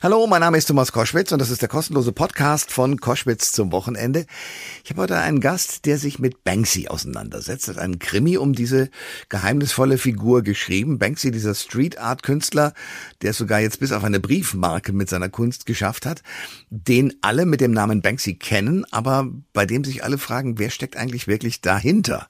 Hallo, mein Name ist Thomas Koschwitz und das ist der kostenlose Podcast von Koschwitz zum Wochenende. Ich habe heute einen Gast, der sich mit Banksy auseinandersetzt. Er hat einen Krimi um diese geheimnisvolle Figur geschrieben. Banksy, dieser Street Art Künstler, der es sogar jetzt bis auf eine Briefmarke mit seiner Kunst geschafft hat, den alle mit dem Namen Banksy kennen, aber bei dem sich alle fragen, wer steckt eigentlich wirklich dahinter?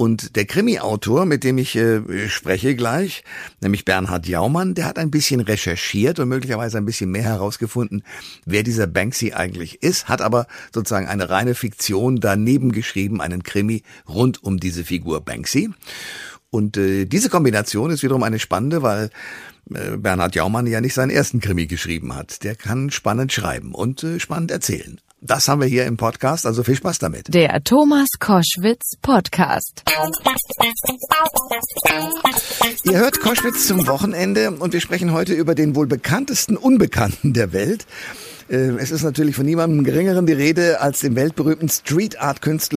Und der Krimi-Autor, mit dem ich äh, spreche gleich, nämlich Bernhard Jaumann, der hat ein bisschen recherchiert und möglicherweise ein bisschen mehr herausgefunden, wer dieser Banksy eigentlich ist, hat aber sozusagen eine reine Fiktion daneben geschrieben, einen Krimi rund um diese Figur Banksy. Und äh, diese Kombination ist wiederum eine spannende, weil äh, Bernhard Jaumann ja nicht seinen ersten Krimi geschrieben hat. Der kann spannend schreiben und äh, spannend erzählen. Das haben wir hier im Podcast, also viel Spaß damit. Der Thomas Koschwitz Podcast. Ihr hört Koschwitz zum Wochenende und wir sprechen heute über den wohl bekanntesten Unbekannten der Welt. Äh, es ist natürlich von niemandem geringeren die Rede als dem weltberühmten Street Art Künstler.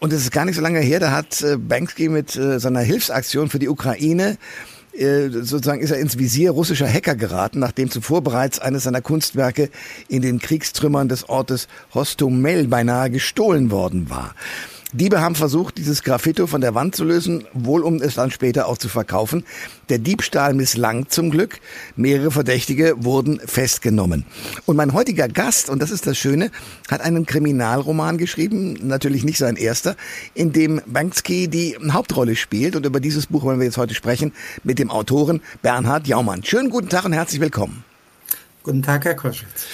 und es ist gar nicht so lange her, da hat äh, Banksy mit äh, seiner Hilfsaktion für die Ukraine sozusagen ist er ins Visier russischer Hacker geraten, nachdem zuvor bereits eines seiner Kunstwerke in den Kriegstrümmern des Ortes Hostomel beinahe gestohlen worden war. Diebe haben versucht, dieses Graffito von der Wand zu lösen, wohl um es dann später auch zu verkaufen. Der Diebstahl misslang zum Glück. Mehrere Verdächtige wurden festgenommen. Und mein heutiger Gast, und das ist das Schöne, hat einen Kriminalroman geschrieben, natürlich nicht sein erster, in dem Banksky die Hauptrolle spielt. Und über dieses Buch wollen wir jetzt heute sprechen mit dem Autoren Bernhard Jaumann. Schönen guten Tag und herzlich willkommen. Guten Tag, Herr Koschwitz.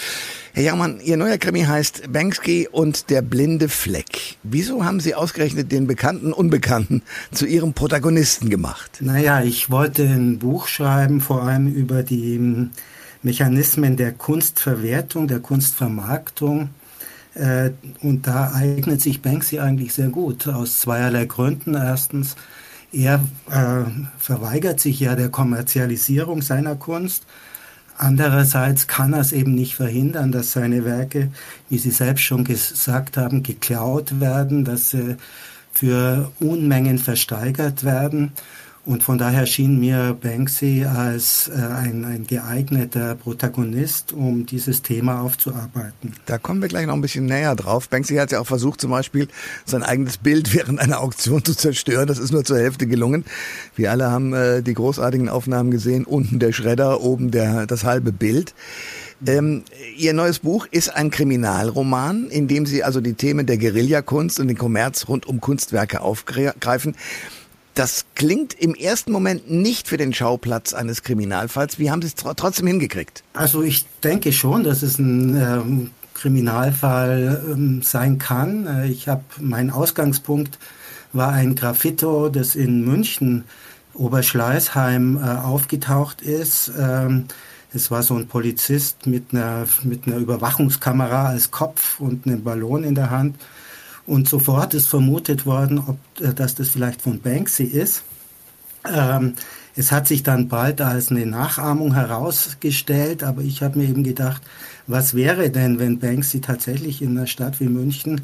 Herr Jaumann, Ihr neuer Krimi heißt Banksy und der blinde Fleck. Wieso haben Sie ausgerechnet den bekannten Unbekannten zu Ihrem Protagonisten gemacht? Naja, ich wollte ein Buch schreiben, vor allem über die Mechanismen der Kunstverwertung, der Kunstvermarktung. Äh, und da eignet sich Banksy eigentlich sehr gut, aus zweierlei Gründen. Erstens, er äh, verweigert sich ja der Kommerzialisierung seiner Kunst Andererseits kann er es eben nicht verhindern, dass seine Werke, wie Sie selbst schon gesagt haben, geklaut werden, dass sie für Unmengen versteigert werden. Und von daher schien mir Banksy als äh, ein, ein geeigneter Protagonist, um dieses Thema aufzuarbeiten. Da kommen wir gleich noch ein bisschen näher drauf. Banksy hat ja auch versucht, zum Beispiel sein eigenes Bild während einer Auktion zu zerstören. Das ist nur zur Hälfte gelungen. Wir alle haben äh, die großartigen Aufnahmen gesehen. Unten der Schredder, oben der, das halbe Bild. Ähm, Ihr neues Buch ist ein Kriminalroman, in dem Sie also die Themen der Guerillakunst und den Kommerz rund um Kunstwerke aufgreifen. Das klingt im ersten Moment nicht für den Schauplatz eines Kriminalfalls. Wie haben Sie es trotzdem hingekriegt? Also ich denke schon, dass es ein ähm, Kriminalfall ähm, sein kann. Äh, ich habe mein Ausgangspunkt war ein Graffito, das in München Oberschleißheim äh, aufgetaucht ist. Ähm, es war so ein Polizist mit einer, mit einer Überwachungskamera als Kopf und einem Ballon in der Hand. Und sofort ist vermutet worden, ob, äh, dass das vielleicht von Banksy ist. Ähm, es hat sich dann bald als eine Nachahmung herausgestellt, aber ich habe mir eben gedacht, was wäre denn, wenn Banksy tatsächlich in einer Stadt wie München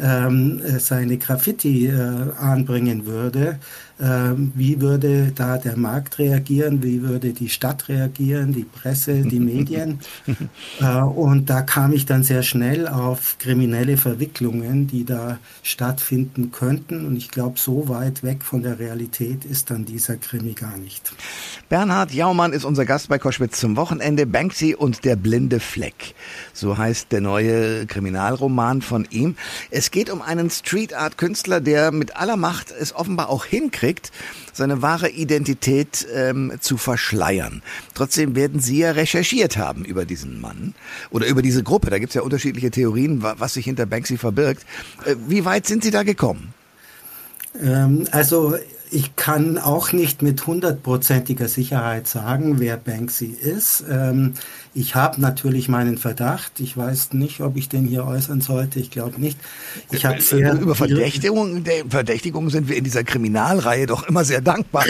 ähm, seine Graffiti äh, anbringen würde? Ähm, wie würde da der Markt reagieren? Wie würde die Stadt reagieren? Die Presse, die Medien? äh, und da kam ich dann sehr schnell auf kriminelle Verwicklungen, die da stattfinden könnten. Und ich glaube, so weit weg von der Realität ist dann dieser Krimi gar nicht. Bernhard Jaumann ist unser Gast bei Koschwitz zum Wochenende. Banksy und der blinde Fleck. So heißt der neue Kriminalroman von ihm. Es geht um einen Street Art Künstler, der mit aller Macht es offenbar auch hinkriegt, seine wahre Identität ähm, zu verschleiern. Trotzdem werden Sie ja recherchiert haben über diesen Mann oder über diese Gruppe. Da gibt es ja unterschiedliche Theorien, was sich hinter Banksy verbirgt. Äh, wie weit sind Sie da gekommen? Ähm, also ich kann auch nicht mit hundertprozentiger Sicherheit sagen, wer Banksy ist. Ähm, ich habe natürlich meinen Verdacht. Ich weiß nicht, ob ich den hier äußern sollte. Ich glaube nicht. Ich habe sehr über Verdächtigungen, Verdächtigungen sind wir in dieser Kriminalreihe doch immer sehr dankbar.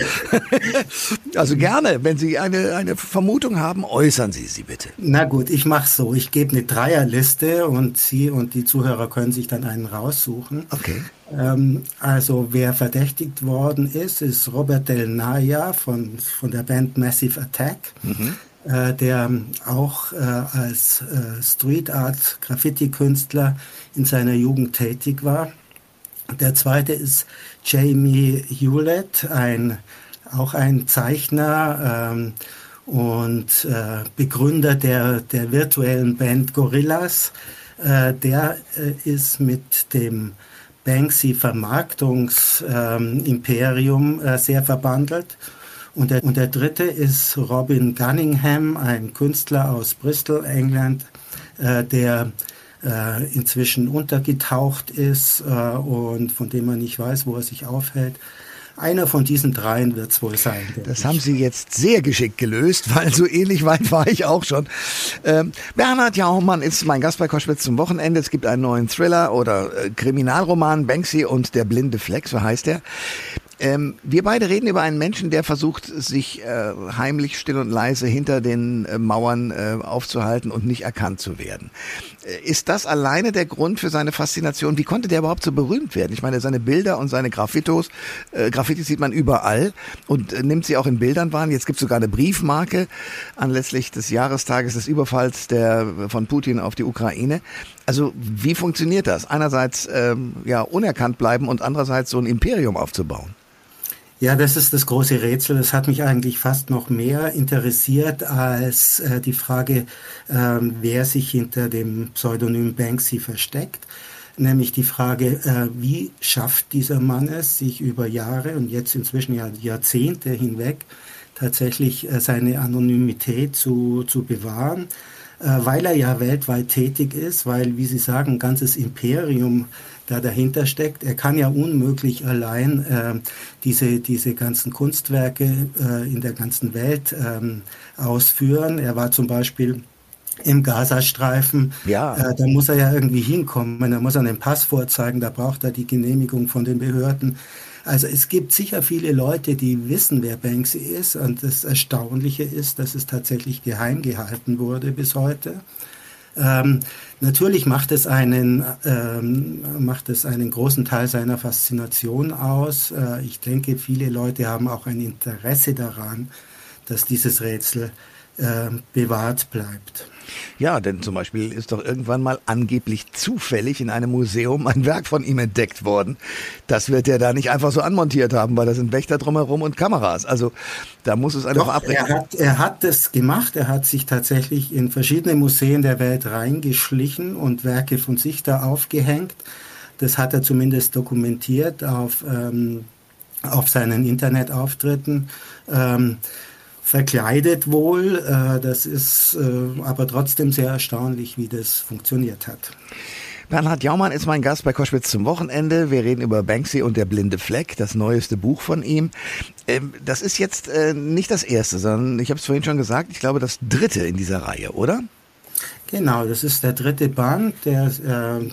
also gerne, wenn Sie eine eine Vermutung haben, äußern Sie sie bitte. Na gut, ich mache so. Ich gebe eine Dreierliste und Sie und die Zuhörer können sich dann einen raussuchen. Okay. Ähm, also wer verdächtigt worden ist, ist Robert Del Naya von von der Band Massive Attack. Mhm äh, der auch äh, als äh, Street Art Graffiti-Künstler in seiner Jugend tätig war. Der zweite ist Jamie Hewlett, ein, auch ein Zeichner ähm, und äh, Begründer der, der virtuellen Band Gorillas. Äh, der äh, ist mit dem Banksy Vermarktungsimperium ähm, sehr verbandelt und der, und der dritte ist Robin Gunningham, ein Künstler aus Bristol, England, äh, der äh, inzwischen untergetaucht ist äh, und von dem man nicht weiß, wo er sich aufhält. Einer von diesen dreien wird es wohl sein. Das ich. haben Sie jetzt sehr geschickt gelöst, weil so ähnlich weit war ich auch schon. Ähm, Bernhard Jaumann ist mein Gast bei Koschwitz zum Wochenende. Es gibt einen neuen Thriller oder äh, Kriminalroman, Banksy und der blinde Fleck, so heißt er. Ähm, wir beide reden über einen Menschen, der versucht, sich äh, heimlich, still und leise hinter den äh, Mauern äh, aufzuhalten und nicht erkannt zu werden. Äh, ist das alleine der Grund für seine Faszination? Wie konnte der überhaupt so berühmt werden? Ich meine, seine Bilder und seine Graffitos, äh, Graffitis sieht man überall und äh, nimmt sie auch in Bildern wahr. Jetzt gibt es sogar eine Briefmarke anlässlich des Jahrestages des Überfalls der, von Putin auf die Ukraine. Also wie funktioniert das? Einerseits ähm, ja unerkannt bleiben und andererseits so ein Imperium aufzubauen. Ja, das ist das große Rätsel. Das hat mich eigentlich fast noch mehr interessiert als äh, die Frage, äh, wer sich hinter dem Pseudonym Banksy versteckt. Nämlich die Frage, äh, wie schafft dieser Mann es, sich über Jahre und jetzt inzwischen ja Jahrzehnte hinweg tatsächlich äh, seine Anonymität zu, zu bewahren weil er ja weltweit tätig ist, weil, wie Sie sagen, ein ganzes Imperium da dahinter steckt. Er kann ja unmöglich allein äh, diese, diese ganzen Kunstwerke äh, in der ganzen Welt ähm, ausführen. Er war zum Beispiel im Gazastreifen. Ja. Äh, da muss er ja irgendwie hinkommen. Da muss er einen Pass vorzeigen. Da braucht er die Genehmigung von den Behörden. Also es gibt sicher viele Leute, die wissen, wer Banksy ist. Und das Erstaunliche ist, dass es tatsächlich geheim gehalten wurde bis heute. Ähm, natürlich macht es einen, ähm, macht es einen großen Teil seiner Faszination aus. Äh, ich denke, viele Leute haben auch ein Interesse daran, dass dieses Rätsel äh, bewahrt bleibt. Ja, denn zum Beispiel ist doch irgendwann mal angeblich zufällig in einem Museum ein Werk von ihm entdeckt worden. Das wird er da nicht einfach so anmontiert haben, weil da sind Wächter drumherum und Kameras. Also da muss es eine doch, Er hat, er hat das gemacht. Er hat sich tatsächlich in verschiedene Museen der Welt reingeschlichen und Werke von sich da aufgehängt. Das hat er zumindest dokumentiert auf, ähm, auf seinen Internetauftritten. Ähm, verkleidet wohl. Äh, das ist äh, aber trotzdem sehr erstaunlich, wie das funktioniert hat. Bernhard Jaumann ist mein Gast bei Koschwitz zum Wochenende. Wir reden über Banksy und der blinde Fleck, das neueste Buch von ihm. Ähm, das ist jetzt äh, nicht das erste, sondern ich habe es vorhin schon gesagt, ich glaube das dritte in dieser Reihe, oder? Genau, das ist der dritte Band, der äh,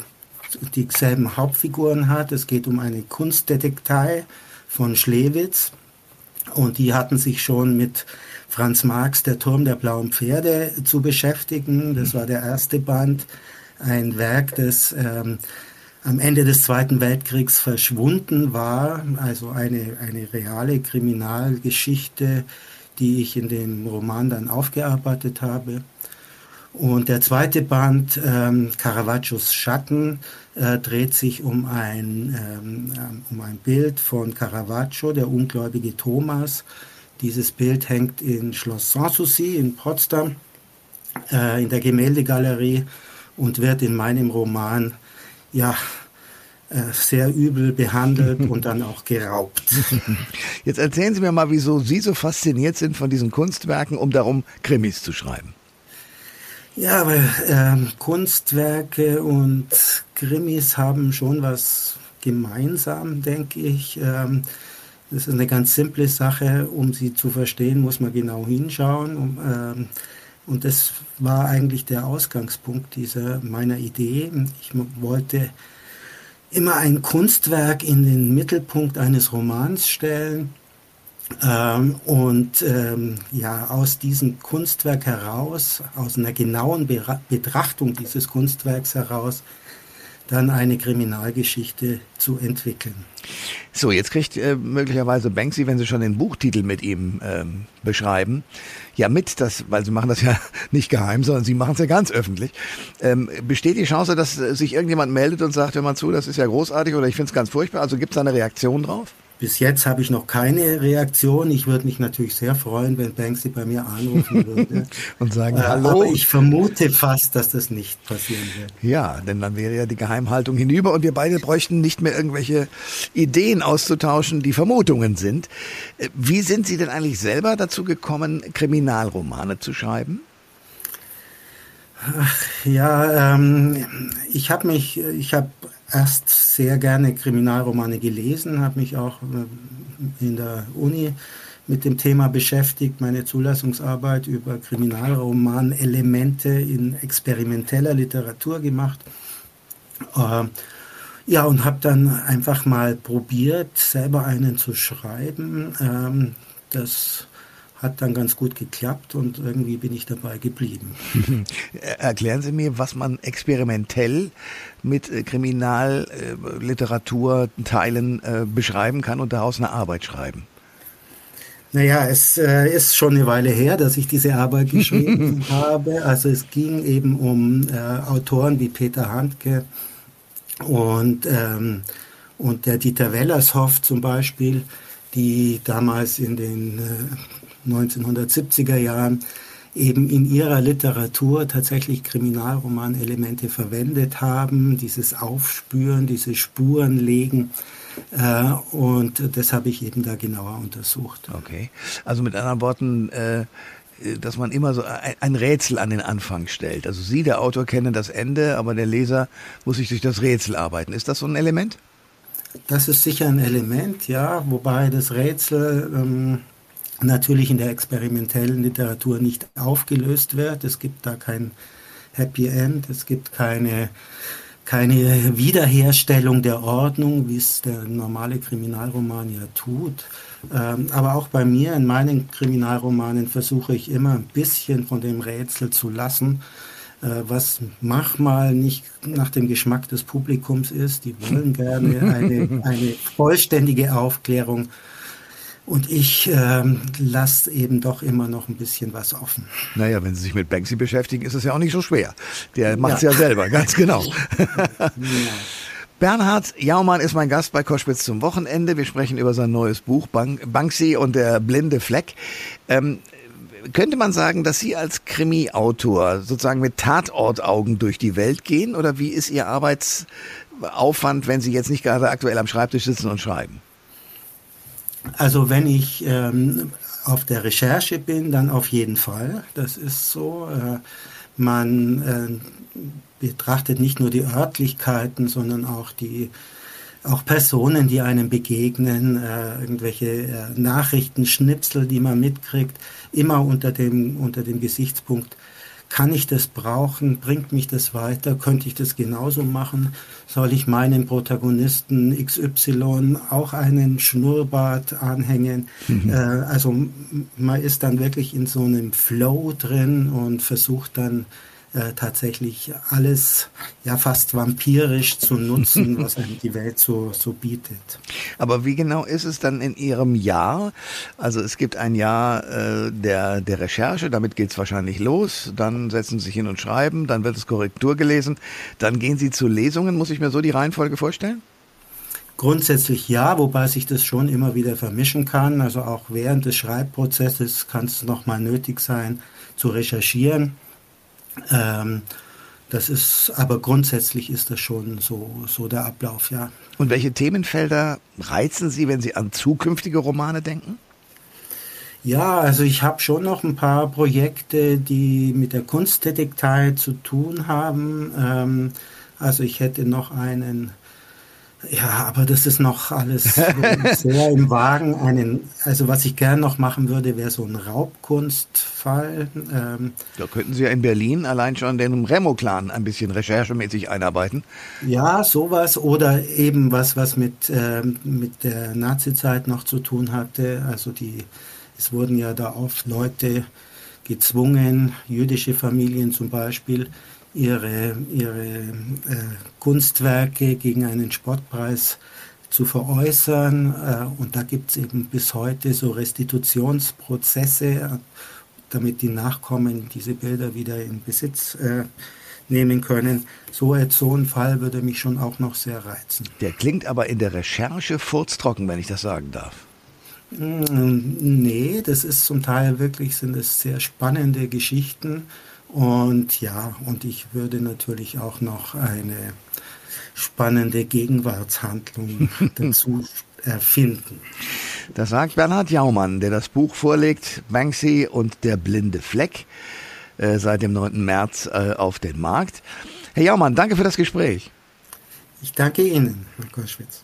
dieselben Hauptfiguren hat. Es geht um eine Kunstdetektei von Schlewitz. Und die hatten sich schon mit Franz Marx Der Turm der blauen Pferde zu beschäftigen. Das war der erste Band, ein Werk, das ähm, am Ende des Zweiten Weltkriegs verschwunden war, also eine, eine reale Kriminalgeschichte, die ich in dem Roman dann aufgearbeitet habe. Und der zweite Band, ähm, Caravaggios Schatten, äh, dreht sich um ein, ähm, um ein Bild von Caravaggio, der ungläubige Thomas. Dieses Bild hängt in Schloss Sanssouci in Potsdam, äh, in der Gemäldegalerie und wird in meinem Roman ja äh, sehr übel behandelt und dann auch geraubt. Jetzt erzählen Sie mir mal, wieso Sie so fasziniert sind von diesen Kunstwerken, um darum Krimis zu schreiben. Ja, weil ähm, Kunstwerke und Krimis haben schon was gemeinsam, denke ich. Ähm, das ist eine ganz simple Sache. Um sie zu verstehen, muss man genau hinschauen. Um, ähm, und das war eigentlich der Ausgangspunkt dieser meiner Idee. Ich wollte immer ein Kunstwerk in den Mittelpunkt eines Romans stellen ähm, und ähm, ja, aus diesem Kunstwerk heraus, aus einer genauen Be Betrachtung dieses Kunstwerks heraus, dann eine Kriminalgeschichte zu entwickeln. So, jetzt kriegt äh, möglicherweise Banksy, wenn Sie schon den Buchtitel mit ihm ähm, beschreiben, ja mit, das, weil Sie machen das ja nicht geheim, sondern Sie machen es ja ganz öffentlich. Ähm, besteht die Chance, dass äh, sich irgendjemand meldet und sagt, hör mal zu, das ist ja großartig oder ich finde es ganz furchtbar? Also gibt es eine Reaktion drauf? Bis jetzt habe ich noch keine Reaktion. Ich würde mich natürlich sehr freuen, wenn Banksy bei mir anrufen würde. und sagen, äh, hallo. Aber ich vermute fast, dass das nicht passieren wird. Ja, denn dann wäre ja die Geheimhaltung hinüber und wir beide bräuchten nicht mehr irgendwelche Ideen auszutauschen, die Vermutungen sind. Äh, wie sind Sie denn eigentlich selber dazu gekommen, Kriminalromane zu schreiben? Ach, ja, ähm, ich habe mich, ich habe erst sehr gerne Kriminalromane gelesen, habe mich auch äh, in der Uni mit dem Thema beschäftigt, meine Zulassungsarbeit über Kriminalroman-Elemente in experimenteller Literatur gemacht. Äh, ja, und habe dann einfach mal probiert, selber einen zu schreiben. Ähm, das hat dann ganz gut geklappt und irgendwie bin ich dabei geblieben. Erklären Sie mir, was man experimentell mit äh, Kriminalliteraturteilen äh, beschreiben kann und daraus eine Arbeit schreiben. Naja, es äh, ist schon eine Weile her, dass ich diese Arbeit geschrieben habe. Also es ging eben um äh, Autoren wie Peter Handke und, ähm, und der Dieter Wellershoff zum Beispiel, die damals in den äh, 1970er Jahren eben in ihrer Literatur tatsächlich Kriminalromanelemente verwendet haben, dieses Aufspüren, diese Spuren legen. Äh, und das habe ich eben da genauer untersucht. Okay. Also mit anderen Worten, äh, dass man immer so ein Rätsel an den Anfang stellt. Also Sie, der Autor, kennen das Ende, aber der Leser muss sich durch das Rätsel arbeiten. Ist das so ein Element? Das ist sicher ein Element, ja, wobei das Rätsel ähm, natürlich in der experimentellen Literatur nicht aufgelöst wird. Es gibt da kein Happy End, es gibt keine, keine Wiederherstellung der Ordnung, wie es der normale Kriminalroman ja tut. Ähm, aber auch bei mir in meinen Kriminalromanen versuche ich immer ein bisschen von dem Rätsel zu lassen, äh, was manchmal nicht nach dem Geschmack des Publikums ist. Die wollen gerne eine, eine vollständige Aufklärung und ich ähm, lasse eben doch immer noch ein bisschen was offen. Naja, wenn Sie sich mit Banksy beschäftigen, ist es ja auch nicht so schwer. Der macht es ja. ja. selber, ganz genau. ja. Bernhard Jaumann ist mein Gast bei Koschwitz zum Wochenende. Wir sprechen über sein neues Buch Banksy und der blinde Fleck. Ähm, könnte man sagen, dass Sie als Krimi-Autor sozusagen mit Tatortaugen durch die Welt gehen? Oder wie ist Ihr Arbeitsaufwand, wenn Sie jetzt nicht gerade aktuell am Schreibtisch sitzen und schreiben? Also wenn ich ähm, auf der Recherche bin, dann auf jeden Fall. Das ist so. Äh, man äh, betrachtet nicht nur die Örtlichkeiten, sondern auch die auch Personen, die einem begegnen, äh, irgendwelche äh, Nachrichten, Schnipsel, die man mitkriegt, immer unter dem unter dem Gesichtspunkt kann ich das brauchen? Bringt mich das weiter? Könnte ich das genauso machen? Soll ich meinem Protagonisten XY auch einen Schnurrbart anhängen? Mhm. Äh, also man ist dann wirklich in so einem Flow drin und versucht dann äh, tatsächlich alles ja fast vampirisch zu nutzen, was einem die Welt so, so bietet. Aber wie genau ist es dann in Ihrem Jahr? Also es gibt ein Jahr äh, der, der Recherche, damit geht es wahrscheinlich los, dann setzen Sie sich hin und schreiben, dann wird es Korrektur gelesen, dann gehen Sie zu Lesungen, muss ich mir so die Reihenfolge vorstellen? Grundsätzlich ja, wobei sich das schon immer wieder vermischen kann. Also auch während des Schreibprozesses kann es nochmal nötig sein, zu recherchieren. Ähm, das ist, aber grundsätzlich ist das schon so, so der Ablauf, ja. Und welche Themenfelder reizen Sie, wenn Sie an zukünftige Romane denken? Ja, also ich habe schon noch ein paar Projekte, die mit der Kunsttätigkeit zu tun haben. Ähm, also ich hätte noch einen ja, aber das ist noch alles sehr im Wagen. Einen, also was ich gern noch machen würde, wäre so ein Raubkunstfall. Ähm, da könnten Sie ja in Berlin allein schon den Remo-Clan ein bisschen recherchemäßig einarbeiten. Ja, sowas oder eben was, was mit, ähm, mit der Nazizeit noch zu tun hatte. Also die, es wurden ja da oft Leute gezwungen, jüdische Familien zum Beispiel, ihre, ihre äh, Kunstwerke gegen einen Sportpreis zu veräußern. Äh, und da gibt es eben bis heute so Restitutionsprozesse, damit die Nachkommen diese Bilder wieder in Besitz äh, nehmen können. So, so ein Fall würde mich schon auch noch sehr reizen. Der klingt aber in der Recherche furztrocken, wenn ich das sagen darf. Mm, nee, das ist zum Teil wirklich, sind es sehr spannende Geschichten und ja, und ich würde natürlich auch noch eine spannende Gegenwartshandlung dazu erfinden. Das sagt Bernhard Jaumann, der das Buch vorlegt, Banksy und der blinde Fleck, äh, seit dem 9. März äh, auf den Markt. Herr Jaumann, danke für das Gespräch. Ich danke Ihnen, Herr Koschwitz.